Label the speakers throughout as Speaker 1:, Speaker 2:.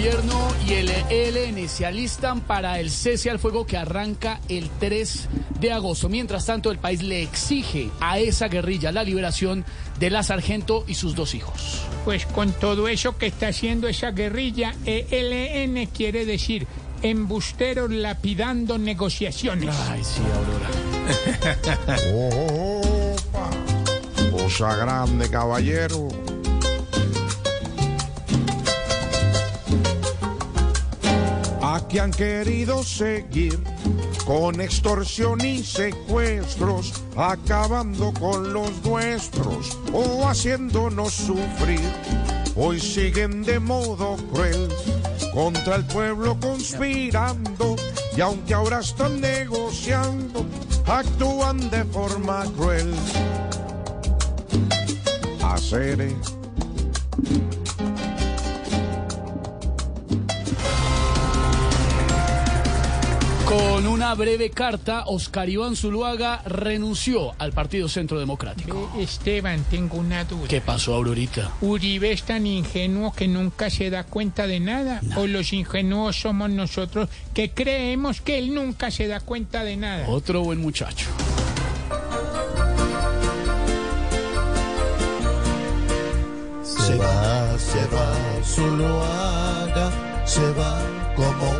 Speaker 1: Gobierno y el ELN se alistan para el cese al fuego que arranca el 3 de agosto. Mientras tanto, el país le exige a esa guerrilla la liberación de la sargento y sus dos hijos.
Speaker 2: Pues con todo eso que está haciendo esa guerrilla, ELN quiere decir embusteros lapidando negociaciones.
Speaker 1: Ay, sí, Aurora.
Speaker 3: Opa, cosa grande, caballero. Aquí han querido seguir con extorsión y secuestros, acabando con los nuestros o haciéndonos sufrir. Hoy siguen de modo cruel contra el pueblo conspirando y aunque ahora están negociando, actúan de forma cruel. Hacer
Speaker 1: Con una breve carta, Oscar Iván Zuluaga renunció al Partido Centro Democrático.
Speaker 2: Ve, Esteban, tengo una duda.
Speaker 1: ¿Qué pasó, Aurorita?
Speaker 2: ¿Uribe es tan ingenuo que nunca se da cuenta de nada? ¿O los ingenuos somos nosotros que creemos que él nunca se da cuenta de nada?
Speaker 1: Otro buen muchacho.
Speaker 4: Se va, se va, solo haga, se va como.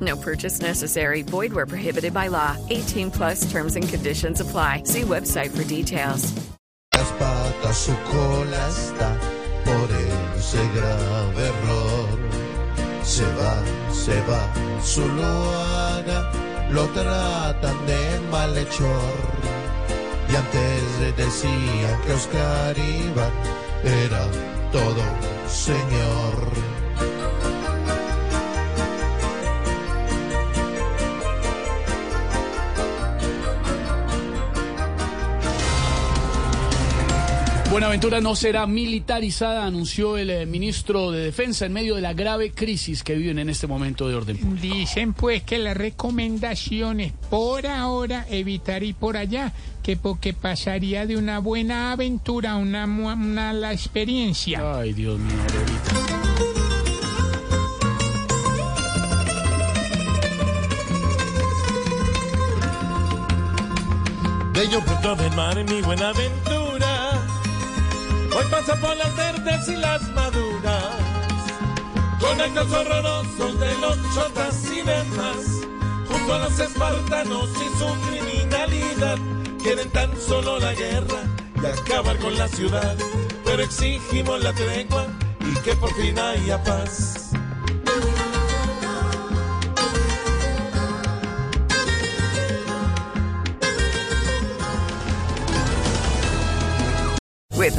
Speaker 5: No purchase necessary. Void where prohibited by law. 18 plus terms and conditions apply. See website for details.
Speaker 4: las patas su cola está por ese grave error. Se va, se va, solo haga, lo tratan de malhechor. Y antes decían que Oscar Iván era todo señor.
Speaker 1: Buenaventura no será militarizada, anunció el eh, ministro de Defensa en medio de la grave crisis que viven en este momento de orden público.
Speaker 2: Dicen pues que la recomendación es por ahora evitar ir por allá, que porque pasaría de una buena aventura a una mala experiencia.
Speaker 1: Ay, Dios mío, Aurorita.
Speaker 4: Bello
Speaker 6: Puerto del mar en mi buena aventura. Hoy paso por las verdes y las maduras. Con actos horrorosos de los chotas y demás. Junto a los espartanos y su criminalidad. Quieren tan solo la guerra y acabar con la ciudad. Pero exigimos la tregua y que por fin haya paz.